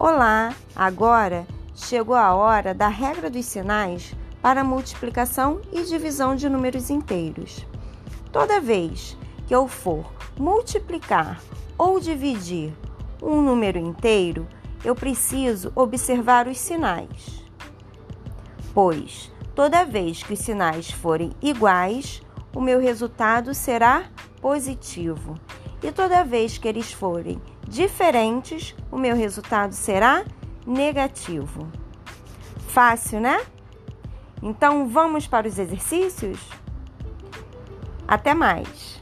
Olá, agora chegou a hora da regra dos sinais para multiplicação e divisão de números inteiros. Toda vez que eu for multiplicar ou dividir um número inteiro, eu preciso observar os sinais. Pois toda vez que os sinais forem iguais, o meu resultado será positivo. E toda vez que eles forem diferentes, o meu resultado será negativo. Fácil, né? Então vamos para os exercícios? Até mais!